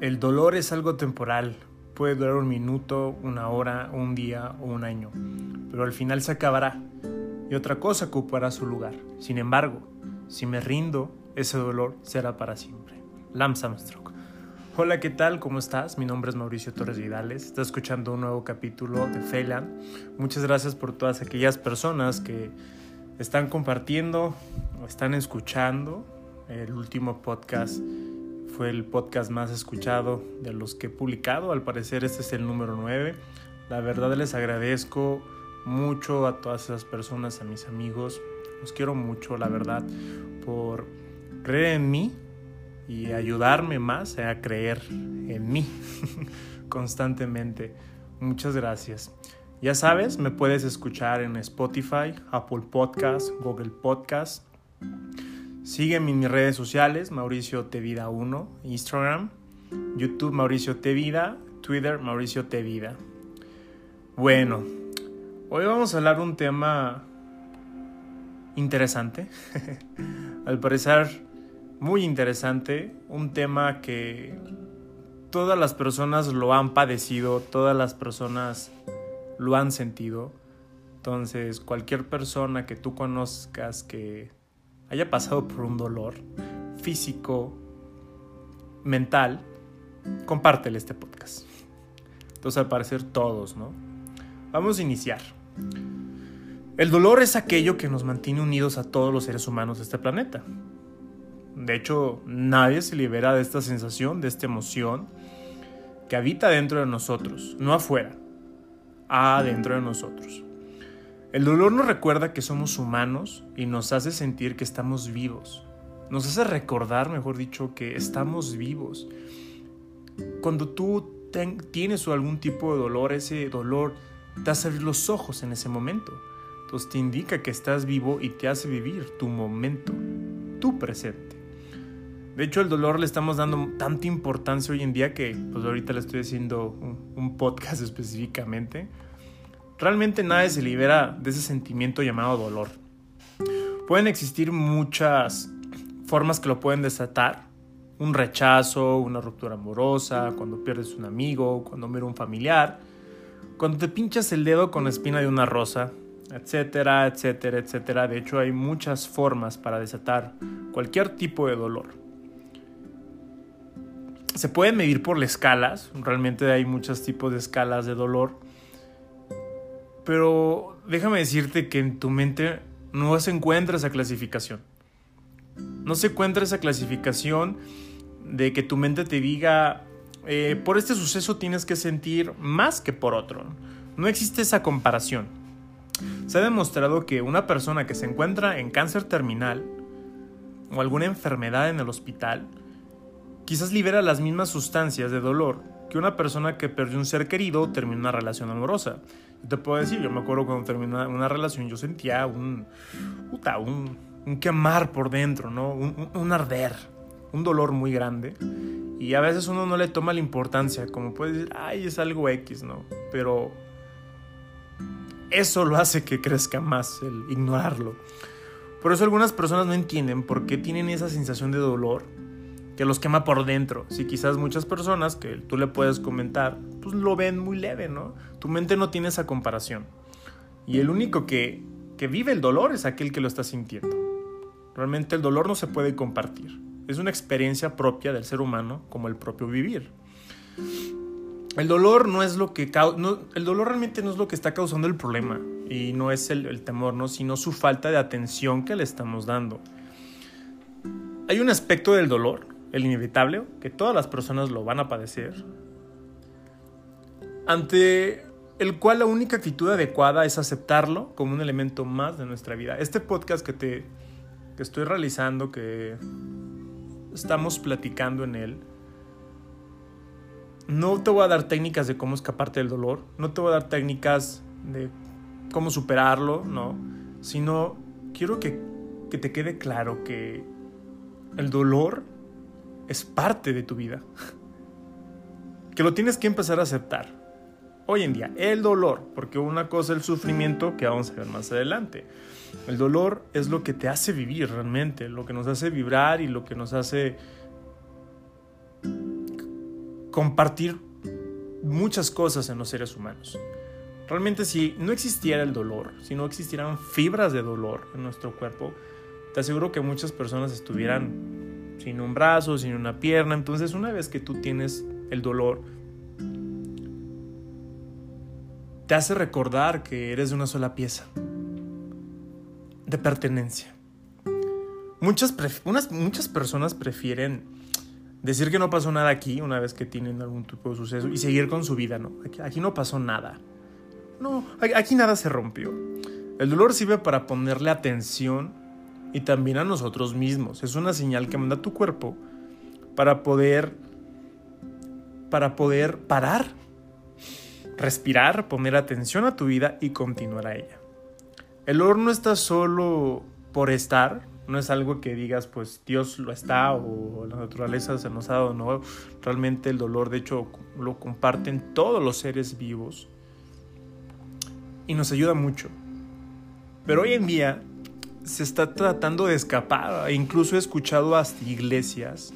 El dolor es algo temporal. Puede durar un minuto, una hora, un día o un año. Pero al final se acabará y otra cosa ocupará su lugar. Sin embargo, si me rindo, ese dolor será para siempre. Lance Armstrong. Hola, ¿qué tal? ¿Cómo estás? Mi nombre es Mauricio Torres Vidales. Estás escuchando un nuevo capítulo de Felan. Muchas gracias por todas aquellas personas que están compartiendo o están escuchando. El último podcast fue el podcast más escuchado de los que he publicado. Al parecer este es el número 9. La verdad les agradezco mucho a todas esas personas, a mis amigos. Los quiero mucho, la verdad, por creer en mí y ayudarme más a creer en mí constantemente. Muchas gracias. Ya sabes, me puedes escuchar en Spotify, Apple Podcast, Google Podcast. Sígueme en mis redes sociales, Mauricio Tevida 1, Instagram, YouTube Mauricio Tevida, Twitter Mauricio Tevida. Bueno, hoy vamos a hablar de un tema interesante, al parecer muy interesante, un tema que todas las personas lo han padecido, todas las personas lo han sentido. Entonces, cualquier persona que tú conozcas que haya pasado por un dolor físico, mental, compártele este podcast. Entonces, al parecer todos, ¿no? Vamos a iniciar. El dolor es aquello que nos mantiene unidos a todos los seres humanos de este planeta. De hecho, nadie se libera de esta sensación, de esta emoción que habita dentro de nosotros, no afuera, adentro de nosotros. El dolor nos recuerda que somos humanos y nos hace sentir que estamos vivos. Nos hace recordar, mejor dicho, que estamos vivos. Cuando tú tienes algún tipo de dolor, ese dolor te hace abrir los ojos en ese momento. Entonces te indica que estás vivo y te hace vivir tu momento, tu presente. De hecho, el dolor le estamos dando tanta importancia hoy en día que pues ahorita le estoy haciendo un podcast específicamente Realmente nadie se libera de ese sentimiento llamado dolor. Pueden existir muchas formas que lo pueden desatar. Un rechazo, una ruptura amorosa, cuando pierdes un amigo, cuando muere un familiar, cuando te pinchas el dedo con la espina de una rosa, etcétera, etcétera, etcétera. De hecho, hay muchas formas para desatar cualquier tipo de dolor. Se pueden medir por las escalas, realmente hay muchos tipos de escalas de dolor pero déjame decirte que en tu mente no se encuentra esa clasificación. No se encuentra esa clasificación de que tu mente te diga, eh, por este suceso tienes que sentir más que por otro. No existe esa comparación. Se ha demostrado que una persona que se encuentra en cáncer terminal o alguna enfermedad en el hospital, quizás libera las mismas sustancias de dolor que una persona que perdió un ser querido o terminó una relación amorosa. Te puedo decir, yo me acuerdo cuando terminé una relación, yo sentía un, puta, un, un quemar por dentro, ¿no? Un, un, arder, un dolor muy grande. Y a veces uno no le toma la importancia, como puede decir, ay, es algo X, ¿no? Pero eso lo hace que crezca más, el ignorarlo. Por eso algunas personas no entienden por qué tienen esa sensación de dolor que los quema por dentro. Si quizás muchas personas que tú le puedes comentar, pues lo ven muy leve, ¿no? Tu mente no tiene esa comparación. Y el único que, que vive el dolor es aquel que lo está sintiendo. Realmente el dolor no se puede compartir. Es una experiencia propia del ser humano como el propio vivir. El dolor no es lo que no, el dolor realmente no es lo que está causando el problema y no es el, el temor, ¿no? sino su falta de atención que le estamos dando. Hay un aspecto del dolor el inevitable, que todas las personas lo van a padecer, ante el cual la única actitud adecuada es aceptarlo como un elemento más de nuestra vida. Este podcast que te que estoy realizando, que estamos platicando en él, no te voy a dar técnicas de cómo escaparte del dolor, no te voy a dar técnicas de cómo superarlo, no, sino quiero que, que te quede claro que el dolor es parte de tu vida. Que lo tienes que empezar a aceptar. Hoy en día, el dolor, porque una cosa es el sufrimiento que vamos a ver más adelante. El dolor es lo que te hace vivir realmente, lo que nos hace vibrar y lo que nos hace compartir muchas cosas en los seres humanos. Realmente si no existiera el dolor, si no existieran fibras de dolor en nuestro cuerpo, te aseguro que muchas personas estuvieran sin un brazo, sin una pierna. Entonces una vez que tú tienes el dolor, te hace recordar que eres de una sola pieza, de pertenencia. Muchas, muchas personas prefieren decir que no pasó nada aquí una vez que tienen algún tipo de suceso y seguir con su vida, ¿no? Aquí, no pasó nada. No, aquí nada se rompió. El dolor sirve para ponerle atención y también a nosotros mismos. Es una señal que manda tu cuerpo para poder para poder parar respirar, poner atención a tu vida y continuar a ella. El dolor no está solo por estar, no es algo que digas, pues Dios lo está o la naturaleza se nos ha dado, no. Realmente el dolor, de hecho, lo comparten todos los seres vivos y nos ayuda mucho. Pero hoy en día se está tratando de escapar, incluso he escuchado hasta iglesias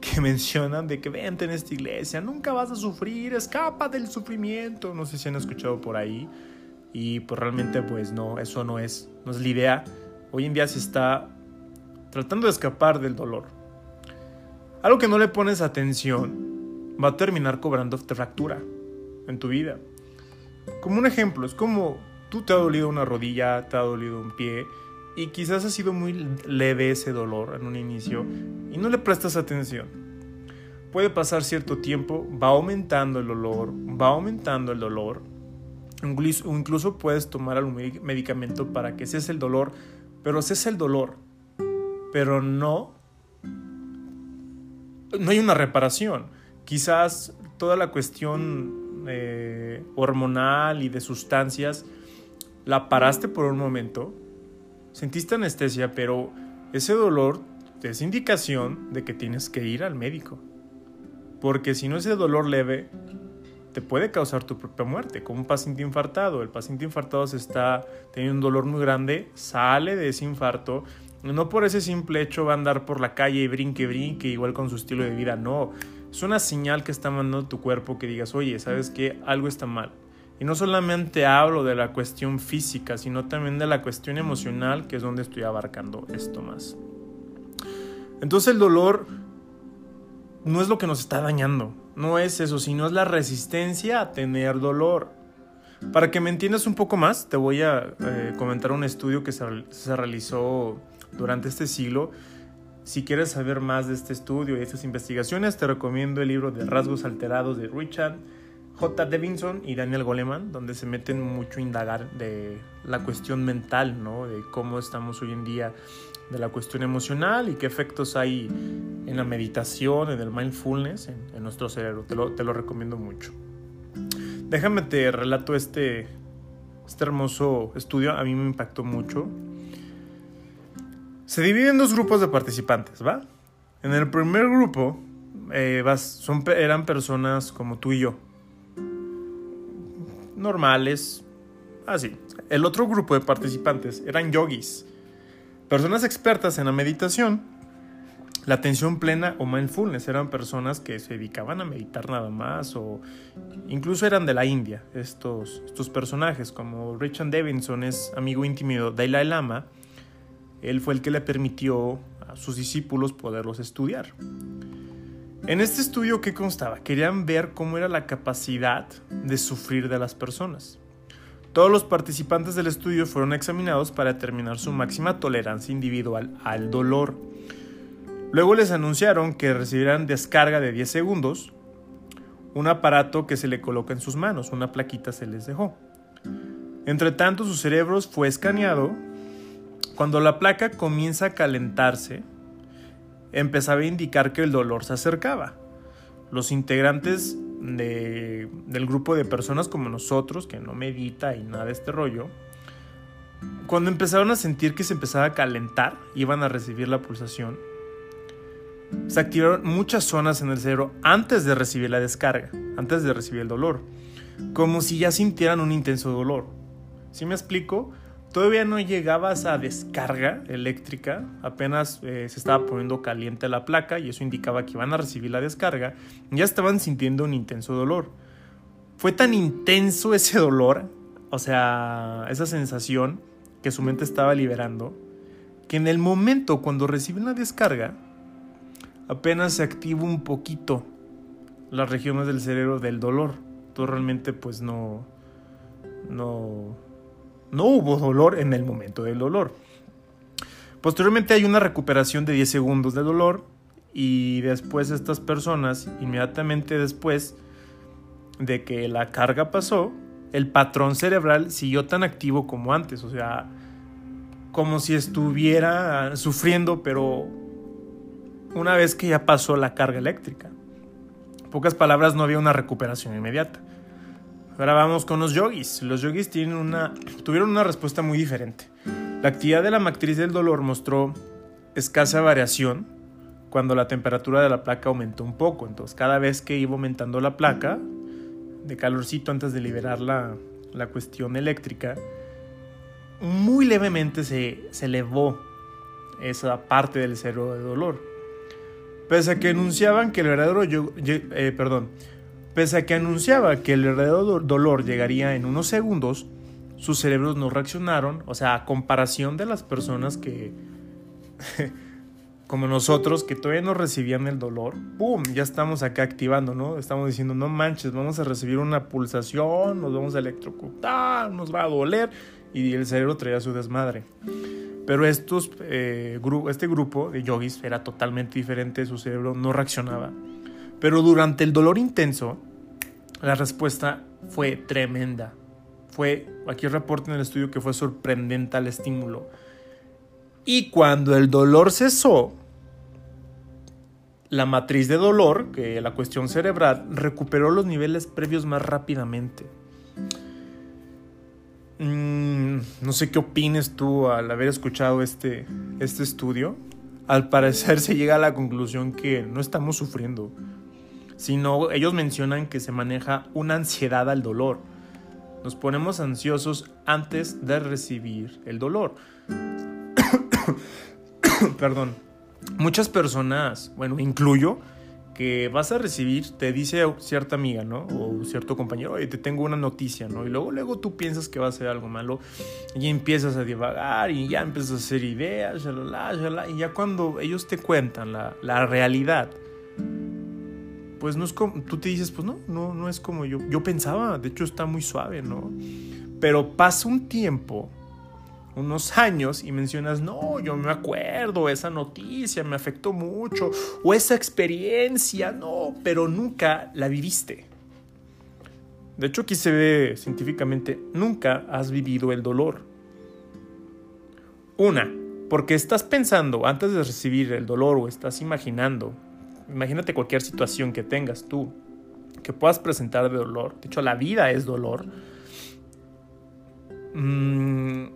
que mencionan de que vente en esta iglesia, nunca vas a sufrir, escapa del sufrimiento. No sé si han escuchado por ahí. Y pues realmente pues no, eso no es, no es la idea. Hoy en día se está tratando de escapar del dolor. Algo que no le pones atención va a terminar cobrando fractura en tu vida. Como un ejemplo, es como tú te ha dolido una rodilla, te ha dolido un pie y quizás ha sido muy leve ese dolor en un inicio y no le prestas atención. Puede pasar cierto tiempo, va aumentando el dolor, va aumentando el dolor. Incluso puedes tomar algún medicamento para que cese el dolor, pero cese el dolor. Pero no, no hay una reparación. Quizás toda la cuestión eh, hormonal y de sustancias la paraste por un momento, Sentiste anestesia, pero ese dolor es indicación de que tienes que ir al médico. Porque si no ese dolor leve te puede causar tu propia muerte, como un paciente infartado. El paciente infartado se está teniendo un dolor muy grande, sale de ese infarto, no por ese simple hecho va a andar por la calle y brinque, brinque, igual con su estilo de vida, no. Es una señal que está mandando tu cuerpo que digas, oye, ¿sabes qué? Algo está mal. Y no solamente hablo de la cuestión física, sino también de la cuestión emocional, que es donde estoy abarcando esto más. Entonces el dolor no es lo que nos está dañando, no es eso, sino es la resistencia a tener dolor. Para que me entiendas un poco más, te voy a eh, comentar un estudio que se, se realizó durante este siglo. Si quieres saber más de este estudio y estas investigaciones, te recomiendo el libro de Rasgos Alterados de Richard J. Devinson y Daniel Goleman, donde se meten mucho a indagar de la cuestión mental, ¿no? De cómo estamos hoy en día, de la cuestión emocional y qué efectos hay en la meditación, en el mindfulness, en, nuestro cerebro. Te lo, te lo, recomiendo mucho. Déjame te relato este, este hermoso estudio, a mí me impactó mucho. Se divide en dos grupos de participantes, ¿va? En el primer grupo eh, son, eran personas como tú y yo, normales, así. El otro grupo de participantes eran yogis, personas expertas en la meditación, la atención plena o mindfulness. Eran personas que se dedicaban a meditar nada más o incluso eran de la India. Estos, estos personajes, como Richard Davidson es amigo íntimo de Dalai Lama, él fue el que le permitió a sus discípulos poderlos estudiar. En este estudio, ¿qué constaba? Querían ver cómo era la capacidad de sufrir de las personas. Todos los participantes del estudio fueron examinados para determinar su máxima tolerancia individual al dolor. Luego les anunciaron que recibirán descarga de 10 segundos, un aparato que se le coloca en sus manos, una plaquita se les dejó. Entre tanto, su cerebro fue escaneado. Cuando la placa comienza a calentarse, empezaba a indicar que el dolor se acercaba. Los integrantes del grupo de personas como nosotros, que no medita y nada de este rollo, cuando empezaron a sentir que se empezaba a calentar, iban a recibir la pulsación, se activaron muchas zonas en el cerebro antes de recibir la descarga, antes de recibir el dolor, como si ya sintieran un intenso dolor. ¿Sí me explico? Todavía no llegabas a descarga eléctrica, apenas eh, se estaba poniendo caliente la placa y eso indicaba que iban a recibir la descarga, ya estaban sintiendo un intenso dolor. Fue tan intenso ese dolor, o sea, esa sensación que su mente estaba liberando, que en el momento cuando reciben la descarga, apenas se activa un poquito las regiones del cerebro del dolor. Tú realmente pues no, no, no hubo dolor en el momento del dolor. Posteriormente hay una recuperación de 10 segundos de dolor y después estas personas, inmediatamente después de que la carga pasó, el patrón cerebral siguió tan activo como antes, o sea, como si estuviera sufriendo, pero una vez que ya pasó la carga eléctrica. En pocas palabras, no había una recuperación inmediata. Ahora vamos con los yogis. Los yogis tienen una, tuvieron una respuesta muy diferente. La actividad de la matriz del dolor mostró escasa variación cuando la temperatura de la placa aumentó un poco. Entonces, cada vez que iba aumentando la placa de calorcito antes de liberar la, la cuestión eléctrica, muy levemente se, se elevó esa parte del cerebro de dolor. Pese a que anunciaban que el verdadero eh, perdón, Pese a que anunciaba que el verdadero dolor llegaría en unos segundos, sus cerebros no reaccionaron, o sea, a comparación de las personas que, como nosotros, que todavía no recibían el dolor, ¡pum! Ya estamos acá activando, ¿no? Estamos diciendo, no manches, vamos a recibir una pulsación, nos vamos a electrocutar, nos va a doler, y el cerebro traía su desmadre. Pero estos, eh, este grupo de yogis era totalmente diferente, su cerebro no reaccionaba. Pero durante el dolor intenso, la respuesta fue tremenda. Fue, aquí reporta en el estudio que fue sorprendente al estímulo. Y cuando el dolor cesó, la matriz de dolor, que la cuestión cerebral, recuperó los niveles previos más rápidamente. Mm, no sé qué opines tú al haber escuchado este, este estudio. Al parecer se llega a la conclusión que no estamos sufriendo, sino ellos mencionan que se maneja una ansiedad al dolor. Nos ponemos ansiosos antes de recibir el dolor. Perdón. Muchas personas, bueno, incluyo, que vas a recibir, te dice cierta amiga, ¿no? O cierto compañero, oye, te tengo una noticia, ¿no? Y luego, luego tú piensas que va a ser algo malo y empiezas a divagar y ya empiezas a hacer ideas, y ya cuando ellos te cuentan la, la realidad, pues no es como, tú te dices, pues no, no, no es como yo, yo pensaba, de hecho está muy suave, ¿no? Pero pasa un tiempo, unos años, y mencionas, no, yo me acuerdo, esa noticia me afectó mucho, o esa experiencia, no, pero nunca la viviste. De hecho, aquí se ve científicamente, nunca has vivido el dolor. Una, porque estás pensando antes de recibir el dolor o estás imaginando imagínate cualquier situación que tengas tú, que puedas presentar de dolor. De hecho, la vida es dolor. Mm,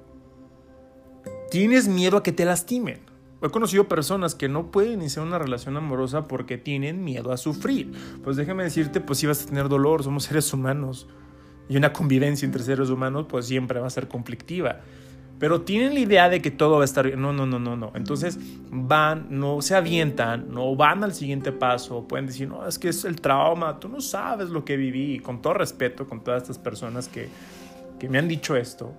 tienes miedo a que te lastimen. He conocido personas que no pueden iniciar una relación amorosa porque tienen miedo a sufrir. Pues déjame decirte, pues si vas a tener dolor, somos seres humanos. Y una convivencia entre seres humanos pues siempre va a ser conflictiva pero tienen la idea de que todo va a estar bien. No, no, no, no, no. Entonces van, no se avientan, no van al siguiente paso. Pueden decir, no, es que es el trauma, tú no sabes lo que viví. Y con todo respeto, con todas estas personas que, que me han dicho esto.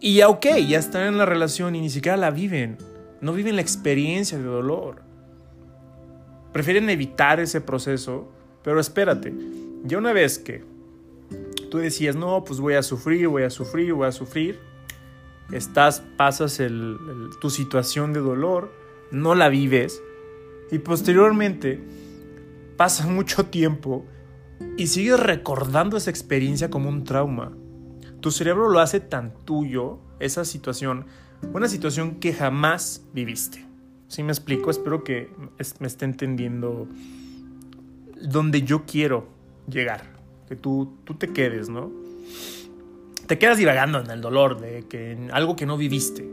Y ya, ok, ya están en la relación y ni siquiera la viven. No viven la experiencia de dolor. Prefieren evitar ese proceso, pero espérate, ya una vez que tú decías, no, pues voy a sufrir, voy a sufrir, voy a sufrir. Estás, pasas tu situación de dolor, no la vives y posteriormente pasa mucho tiempo y sigues recordando esa experiencia como un trauma. Tu cerebro lo hace tan tuyo, esa situación, una situación que jamás viviste. ¿Sí me explico? Espero que me esté entendiendo donde yo quiero llegar que tú, tú te quedes, ¿no? Te quedas divagando en el dolor de que en algo que no viviste,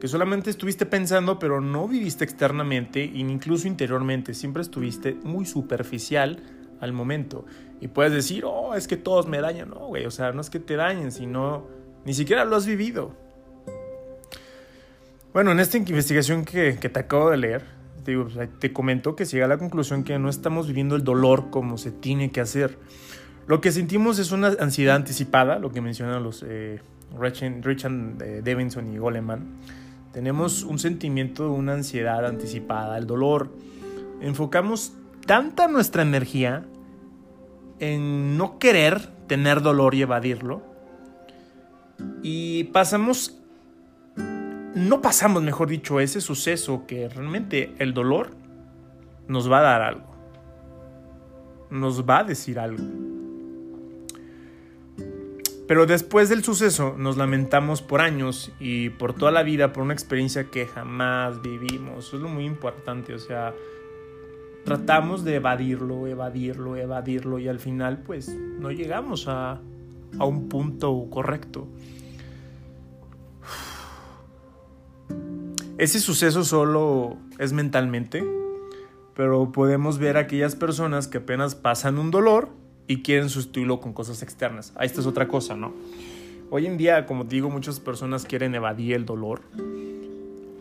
que solamente estuviste pensando, pero no viviste externamente e incluso interiormente, siempre estuviste muy superficial al momento. Y puedes decir, oh, es que todos me dañan, no, güey, o sea, no es que te dañen, sino Ni siquiera lo has vivido. Bueno, en esta investigación que, te acabo de leer, te, te comento que llega a la conclusión que no estamos viviendo el dolor como se tiene que hacer. Lo que sentimos es una ansiedad anticipada, lo que mencionan los eh, Richard, eh, y Goleman. Tenemos un sentimiento de una ansiedad anticipada, el dolor. Enfocamos tanta nuestra energía en no querer tener dolor y evadirlo. Y pasamos, no pasamos, mejor dicho, ese suceso que realmente el dolor nos va a dar algo. Nos va a decir algo. Pero después del suceso nos lamentamos por años y por toda la vida por una experiencia que jamás vivimos. Es lo muy importante, o sea, tratamos de evadirlo, evadirlo, evadirlo y al final pues no llegamos a, a un punto correcto. Ese suceso solo es mentalmente, pero podemos ver a aquellas personas que apenas pasan un dolor y quieren sustituirlo con cosas externas. Ahí esta es otra cosa, ¿no? Hoy en día, como digo, muchas personas quieren evadir el dolor.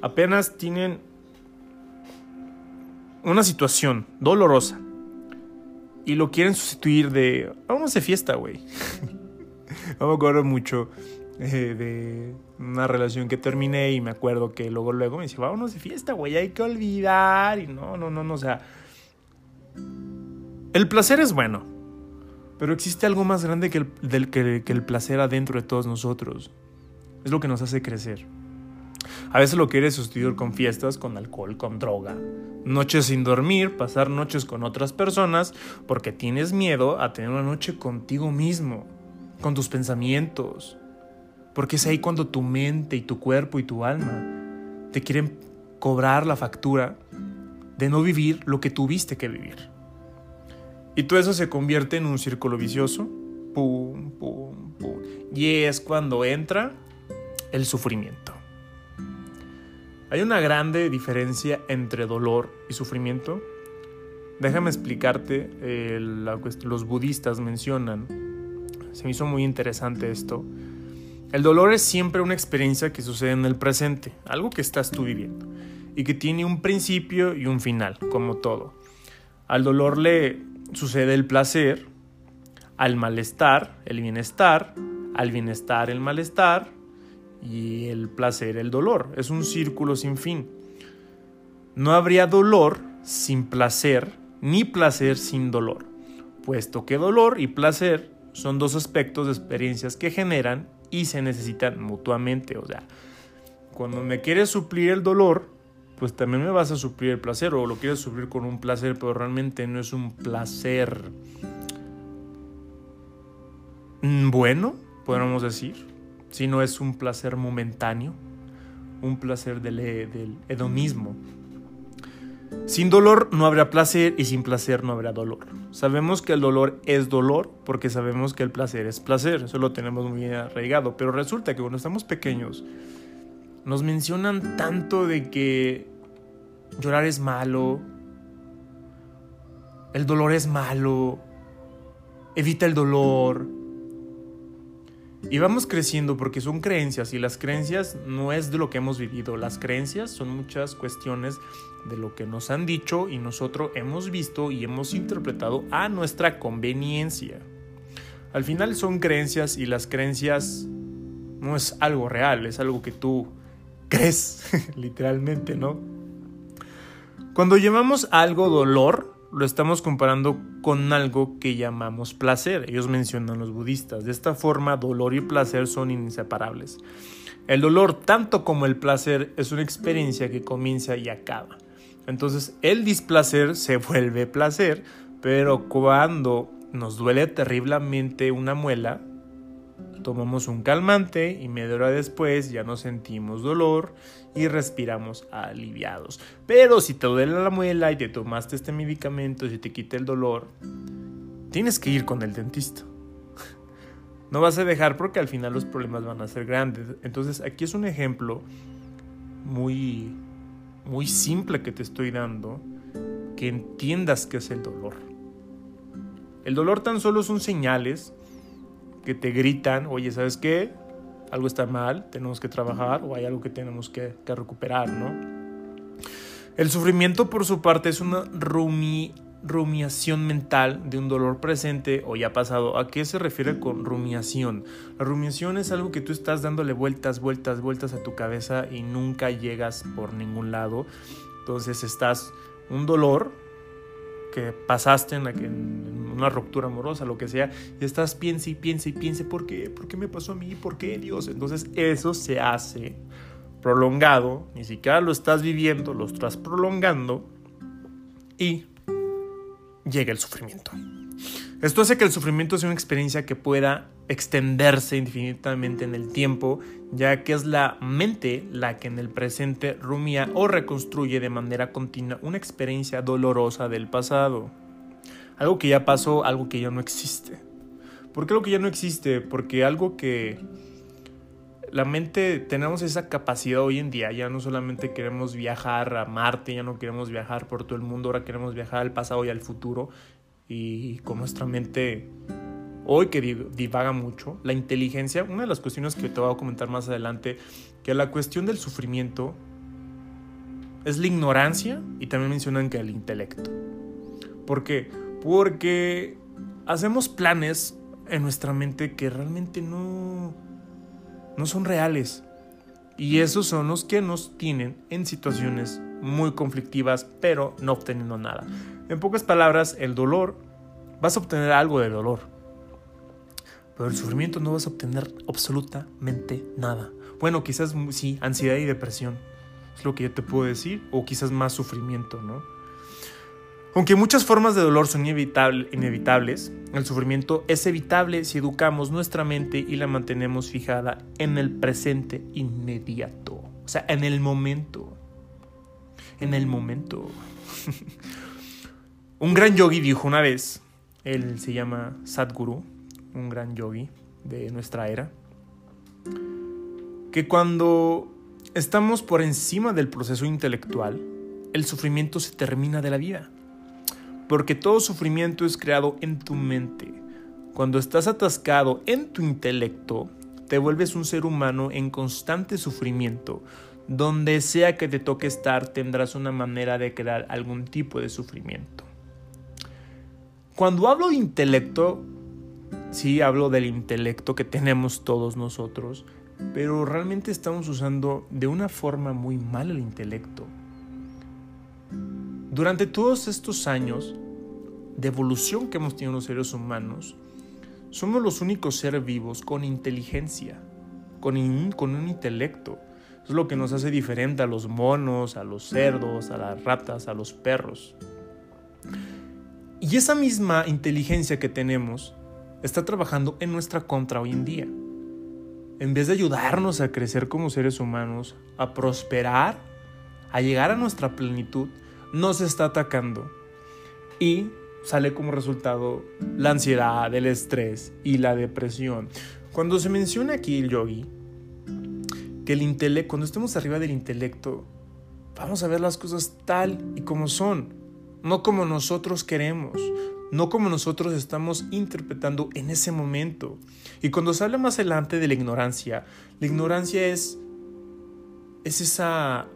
Apenas tienen una situación dolorosa y lo quieren sustituir de vamos de fiesta, güey. me acuerdo mucho eh, de una relación que terminé y me acuerdo que luego luego me decía, vámonos de fiesta, güey, hay que olvidar y no, no, no, no, o sea, el placer es bueno, pero existe algo más grande que el, del, que el placer adentro de todos nosotros. Es lo que nos hace crecer. A veces lo quieres sustituir con fiestas, con alcohol, con droga. Noches sin dormir, pasar noches con otras personas porque tienes miedo a tener una noche contigo mismo, con tus pensamientos. Porque es ahí cuando tu mente y tu cuerpo y tu alma te quieren cobrar la factura de no vivir lo que tuviste que vivir. Y todo eso se convierte en un círculo vicioso. Y es cuando entra el sufrimiento. Hay una grande diferencia entre dolor y sufrimiento. Déjame explicarte, los budistas mencionan, se me hizo muy interesante esto, el dolor es siempre una experiencia que sucede en el presente, algo que estás tú viviendo, y que tiene un principio y un final, como todo. Al dolor le sucede el placer, al malestar el bienestar, al bienestar el malestar, y el placer el dolor. Es un círculo sin fin. No habría dolor sin placer, ni placer sin dolor, puesto que dolor y placer son dos aspectos de experiencias que generan y se necesitan mutuamente. O sea, cuando me quieres suplir el dolor, pues también me vas a suplir el placer, o lo quieres suplir con un placer, pero realmente no es un placer bueno, podríamos decir no es un placer momentáneo, un placer del, del hedonismo. Sin dolor no habrá placer y sin placer no habrá dolor. Sabemos que el dolor es dolor porque sabemos que el placer es placer, eso lo tenemos muy arraigado, pero resulta que cuando estamos pequeños nos mencionan tanto de que llorar es malo, el dolor es malo, evita el dolor, y vamos creciendo porque son creencias y las creencias no es de lo que hemos vivido, las creencias son muchas cuestiones de lo que nos han dicho y nosotros hemos visto y hemos interpretado a nuestra conveniencia. Al final son creencias y las creencias no es algo real, es algo que tú crees, literalmente, ¿no? Cuando llamamos algo dolor, lo estamos comparando con algo que llamamos placer. Ellos mencionan los budistas. De esta forma, dolor y placer son inseparables. El dolor, tanto como el placer, es una experiencia que comienza y acaba. Entonces, el displacer se vuelve placer, pero cuando nos duele terriblemente una muela, tomamos un calmante y media hora después ya no sentimos dolor y respiramos aliviados. Pero si te duele la muela y te tomaste este medicamento y te quita el dolor, tienes que ir con el dentista. No vas a dejar porque al final los problemas van a ser grandes. Entonces aquí es un ejemplo muy, muy simple que te estoy dando, que entiendas qué es el dolor. El dolor tan solo son señales que te gritan, oye, ¿sabes qué? Algo está mal, tenemos que trabajar o hay algo que tenemos que, recuperar, ¿no? El sufrimiento, por su parte, es una rumiación mental de un dolor presente o ya pasado. ¿A qué se refiere con rumiación? La rumiación es algo que tú estás dándole vueltas, vueltas, vueltas a tu cabeza y nunca llegas por ningún lado. Entonces estás un dolor que pasaste en, en, una ruptura amorosa, lo que sea, y estás piense y piense y piense, ¿por qué? ¿Por qué me pasó a mí? ¿Por qué Dios? Entonces eso se hace prolongado, ni siquiera lo estás viviendo, lo estás prolongando y llega el sufrimiento. Esto hace que el sufrimiento sea una experiencia que pueda extenderse infinitamente en el tiempo, ya que es la mente la que en el presente rumia o reconstruye de manera continua una experiencia dolorosa del pasado. Algo que ya pasó, algo que ya no existe. ¿Por qué algo que ya no existe? Porque algo que la mente tenemos esa capacidad hoy en día, ya no solamente queremos viajar a Marte, ya no queremos viajar por todo el mundo, ahora queremos viajar al pasado y al futuro y con nuestra mente hoy que divaga mucho, la inteligencia, una de las cuestiones que te voy a comentar más adelante, que la cuestión del sufrimiento es la ignorancia y también mencionan que el intelecto. ¿Por qué? Porque hacemos planes en nuestra mente que realmente no, no son reales. Y esos son los que nos tienen en situaciones muy conflictivas, pero no obteniendo nada. En pocas palabras, el dolor, vas a obtener algo de dolor. Pero el sufrimiento no vas a obtener absolutamente nada. Bueno, quizás sí, ansiedad y depresión. Es lo que yo te puedo decir. O quizás más sufrimiento, ¿no? Aunque muchas formas de dolor son inevitables, el sufrimiento es evitable si educamos nuestra mente y la mantenemos fijada en el presente inmediato. O sea, en el momento. En el momento. un gran yogi dijo una vez, él se llama Sadhguru, un gran yogi de nuestra era, que cuando estamos por encima del proceso intelectual, el sufrimiento se termina de la vida porque todo sufrimiento es creado en tu mente. Cuando estás atascado en tu intelecto, te vuelves un ser humano en constante sufrimiento. Donde sea que te toque estar, tendrás una manera de crear algún tipo de sufrimiento. Cuando hablo de intelecto, sí hablo del intelecto que tenemos todos nosotros, pero realmente estamos usando de una forma muy mal el intelecto. Durante todos estos años de evolución que hemos tenido los seres humanos, somos los únicos seres vivos con inteligencia, con, con un intelecto. Es lo que nos hace diferente a los monos, a los cerdos, a las ratas, a los perros. Y esa misma inteligencia que tenemos está trabajando en nuestra contra hoy en día. En vez de ayudarnos a crecer como seres humanos, a prosperar, a llegar a nuestra plenitud, nos está atacando y sale como resultado la ansiedad, el estrés y la depresión. Cuando se menciona aquí el yogi, que el intelecto, cuando estemos arriba del intelecto, vamos a ver las cosas tal y como son, no como nosotros queremos, no como nosotros estamos interpretando en ese momento. Y cuando se habla más adelante de la ignorancia, la ignorancia es, es esa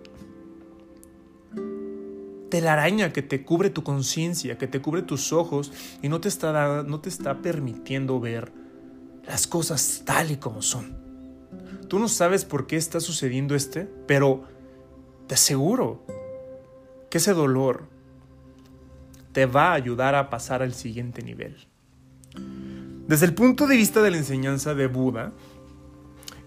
telaraña que te cubre tu conciencia, que te cubre tus ojos y no te, está, no te está permitiendo ver las cosas tal y como son. Tú no sabes por qué está sucediendo este, pero te aseguro que ese dolor te va a ayudar a pasar al siguiente nivel. Desde el punto de vista de la enseñanza de Buda,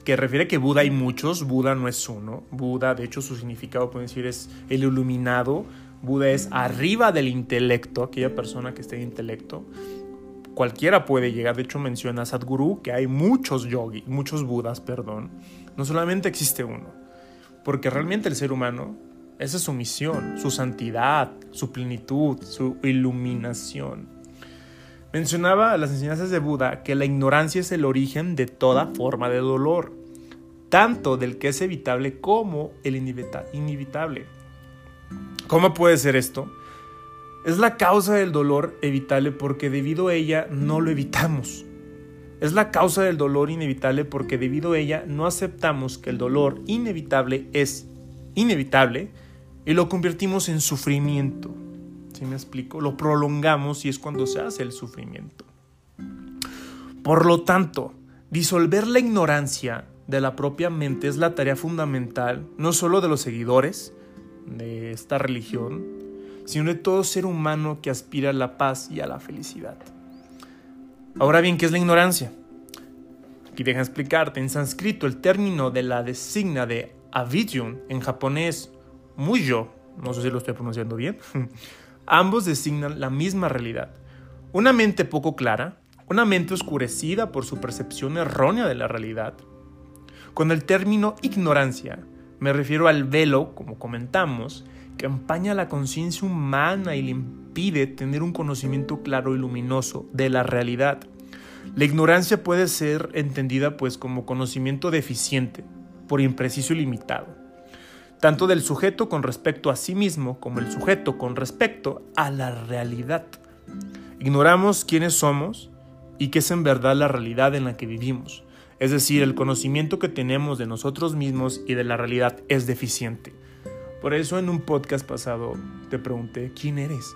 que refiere que Buda hay muchos, Buda no es uno, Buda de hecho su significado puede decir es el iluminado, Buda es arriba del intelecto, aquella persona que esté en intelecto. Cualquiera puede llegar, de hecho menciona Sadhguru que hay muchos yogis, muchos budas, perdón. No solamente existe uno, porque realmente el ser humano, esa es su misión, su santidad, su plenitud, su iluminación. Mencionaba las enseñanzas de Buda que la ignorancia es el origen de toda forma de dolor, tanto del que es evitable como el inevitable. ¿Cómo puede ser esto? Es la causa del dolor evitable porque debido a ella no lo evitamos. Es la causa del dolor inevitable porque debido a ella no aceptamos que el dolor inevitable es inevitable y lo convertimos en sufrimiento. ¿Sí me explico? Lo prolongamos y es cuando se hace el sufrimiento. Por lo tanto, disolver la ignorancia de la propia mente es la tarea fundamental no solo de los seguidores de esta religión, sino de todo ser humano que aspira a la paz y a la felicidad. Ahora bien, ¿qué es la ignorancia? Aquí deja explicarte. En sánscrito, el término de la designa de avidyun, en japonés muyo, no sé si lo estoy pronunciando bien, ambos designan la misma realidad. Una mente poco clara, una mente oscurecida por su percepción errónea de la realidad. Con el término ignorancia, me refiero al velo, como comentamos, que empaña la conciencia humana y le impide tener un conocimiento claro y luminoso de la realidad. La ignorancia puede ser entendida pues como conocimiento deficiente, por impreciso y limitado, tanto del sujeto con respecto a sí mismo como el sujeto con respecto a la realidad. Ignoramos quiénes somos y qué es en verdad la realidad en la que vivimos. Es decir, el conocimiento que tenemos de nosotros mismos y de la realidad es deficiente. Por eso en un podcast pasado te pregunté, ¿quién eres?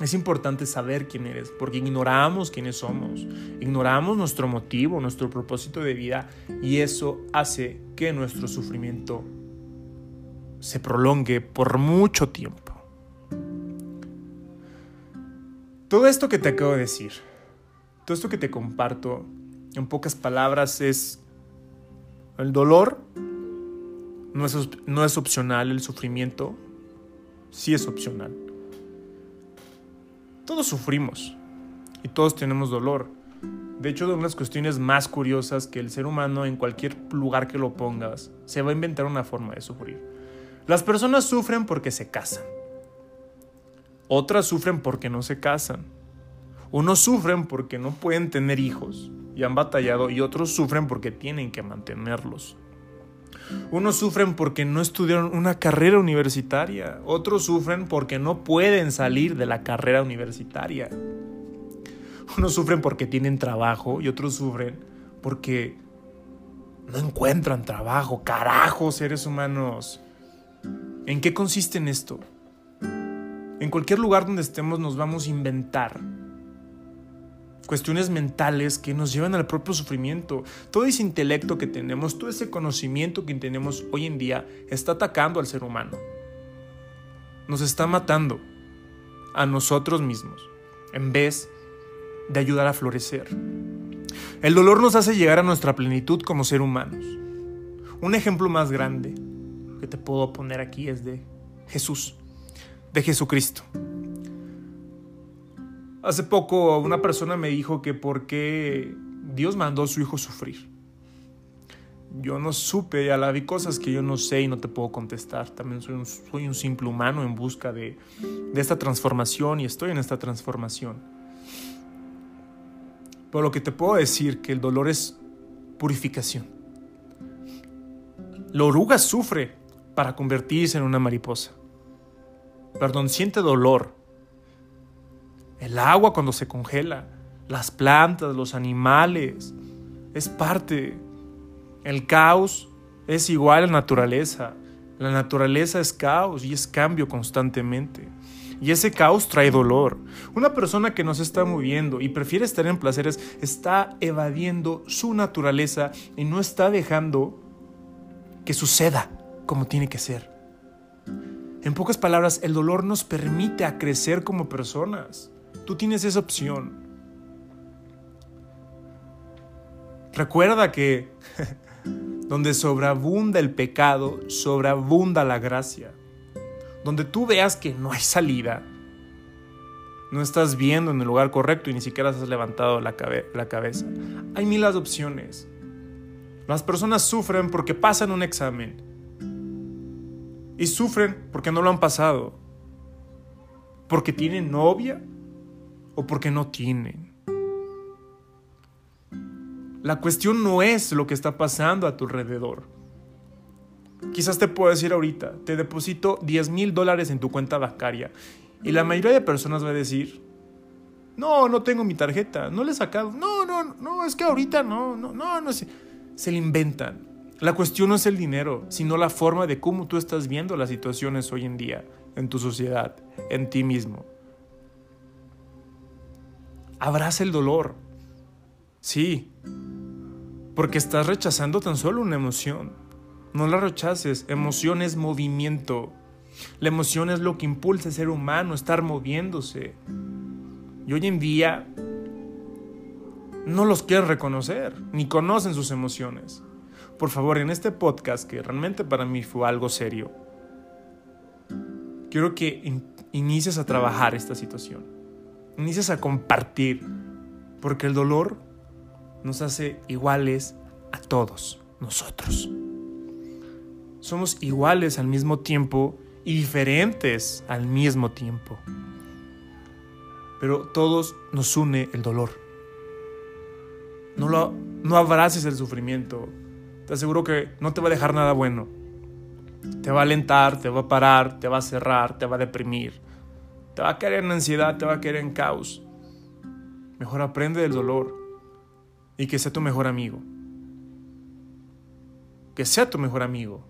Es importante saber quién eres, porque ignoramos quiénes somos, ignoramos nuestro motivo, nuestro propósito de vida, y eso hace que nuestro sufrimiento se prolongue por mucho tiempo. Todo esto que te acabo de decir, todo esto que te comparto, en pocas palabras, es el dolor no es, no es opcional el sufrimiento, sí es opcional. Todos sufrimos y todos tenemos dolor. De hecho, de unas cuestiones más curiosas que el ser humano en cualquier lugar que lo pongas se va a inventar una forma de sufrir. Las personas sufren porque se casan. Otras sufren porque no se casan. Unos sufren porque no pueden tener hijos y han batallado y otros sufren porque tienen que mantenerlos. Unos sufren porque no estudiaron una carrera universitaria, otros sufren porque no pueden salir de la carrera universitaria. Unos sufren porque tienen trabajo y otros sufren porque no encuentran trabajo. Carajo, seres humanos. ¿En qué consiste en esto? En cualquier lugar donde estemos nos vamos a inventar cuestiones mentales que nos llevan al propio sufrimiento. Todo ese intelecto que tenemos, todo ese conocimiento que tenemos hoy en día está atacando al ser humano. Nos está matando a nosotros mismos en vez de ayudar a florecer. El dolor nos hace llegar a nuestra plenitud como ser humanos. Un ejemplo más grande que te puedo poner aquí es de Jesús, de Jesucristo. Hace poco una persona me dijo que por qué Dios mandó a su hijo sufrir. Yo no supe, ya la vi cosas que yo no sé y no te puedo contestar. También soy un, simple humano en busca de, de esta transformación y estoy en esta transformación. Pero lo que te puedo decir que el dolor es purificación. La oruga sufre para convertirse en una mariposa. Perdón, siente dolor el agua cuando se congela, las plantas, los animales, es parte. El caos es igual a la naturaleza. La naturaleza es caos y es cambio constantemente. Y ese caos trae dolor. Una persona que no se está moviendo y prefiere estar en placeres está evadiendo su naturaleza y no está dejando que suceda como tiene que ser. En pocas palabras, el dolor nos permite a crecer como personas. Tú tienes esa opción. Recuerda que donde sobreabunda el pecado, sobreabunda la gracia. Donde tú veas que no hay salida, no estás viendo en el lugar correcto y ni siquiera has levantado la, la cabeza. Hay miles de opciones. Las personas sufren porque pasan un examen. Y sufren porque no lo han pasado. Porque tienen novia o porque no tienen. La cuestión no es lo que está pasando a tu alrededor. Quizás te puedo decir ahorita, te deposito 10 mil dólares en tu cuenta bancaria y la mayoría de personas va a decir, No, no tengo mi tarjeta, no le he sacado. No, no, no, es que ahorita no, no, no, no sé. Se le inventan. La cuestión no es el dinero, sino la forma de cómo tú estás viendo las situaciones hoy en día, en tu sociedad, en ti mismo. Abraza el dolor. Sí, porque estás rechazando tan solo una emoción. No la rechaces, emoción es movimiento. La emoción es lo que impulsa al ser humano, estar moviéndose. Y hoy en día no los quieren reconocer, ni conocen sus emociones. Por favor, en este podcast, que realmente para mí fue algo serio, quiero que inicies a trabajar esta situación. Inicies a compartir, porque el dolor nos hace iguales a todos nosotros. Somos iguales al mismo tiempo y diferentes al mismo tiempo. Pero todos nos une el dolor. No, lo, no abraces el sufrimiento. Te aseguro que no te va a dejar nada bueno. Te va a alentar, te va a parar, te va a cerrar, te va a deprimir. Te va a caer en ansiedad, te va a caer en caos. Mejor aprende del dolor y que sea tu mejor amigo. Que sea tu mejor amigo.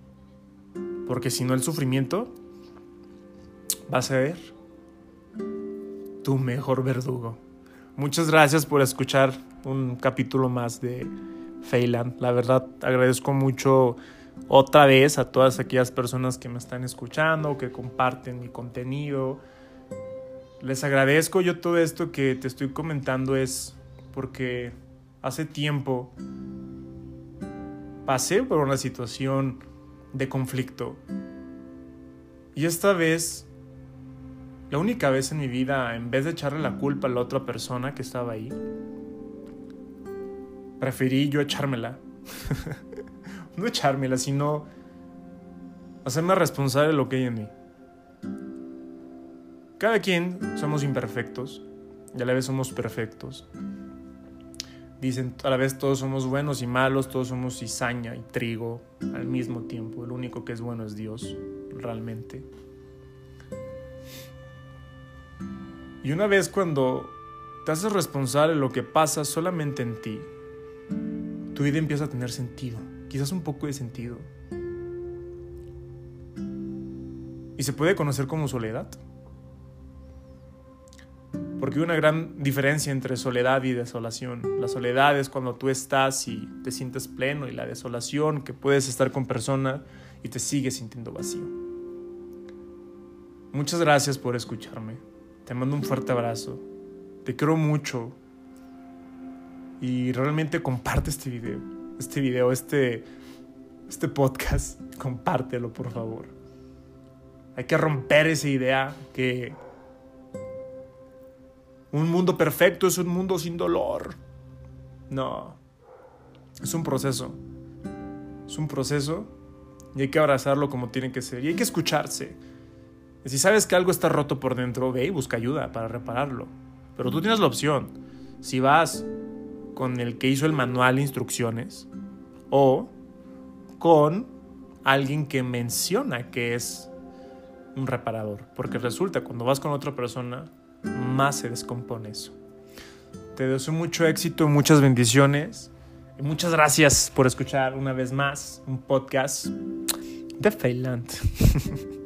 Porque si no el sufrimiento va a ser tu mejor verdugo. Muchas gracias por escuchar un capítulo más de Feyland. La verdad agradezco mucho otra vez a todas aquellas personas que me están escuchando, que comparten mi contenido. Les agradezco yo todo esto que te estoy comentando es porque hace tiempo pasé por una situación de conflicto. Y esta vez la única vez en mi vida, en vez de echarle la culpa a la otra persona que estaba ahí, preferí yo echármela. no echármela, sino hacerme responsable de lo que hay en mí. Cada quien somos imperfectos y a la vez somos perfectos. Dicen, a la vez todos somos buenos y malos, todos somos cizaña y trigo al mismo tiempo. El único que es bueno es Dios, realmente. Y una vez cuando te haces responsable de lo que pasa solamente en ti, tu vida empieza a tener sentido, quizás un poco de sentido. Y se puede conocer como soledad. Porque hay una gran diferencia entre soledad y desolación. La soledad es cuando tú estás y te sientes pleno y la desolación que puedes estar con personas y te sigues sintiendo vacío. Muchas gracias por escucharme. Te mando un fuerte abrazo. Te quiero mucho. Y realmente comparte este video. Este video, este, este podcast. Compártelo, por favor. Hay que romper esa idea que un mundo perfecto es un mundo sin dolor. No. Es un proceso. Es un proceso y hay que abrazarlo como tiene que ser. Y hay que escucharse. Si sabes que algo está roto por dentro, ve y busca ayuda para repararlo. Pero tú tienes la opción. Si vas con el que hizo el manual de instrucciones o con alguien que menciona que es un reparador. Porque resulta, cuando vas con otra persona, más se descompone eso. Te deseo mucho éxito, muchas bendiciones. Y muchas gracias por escuchar una vez más un podcast de Feyland.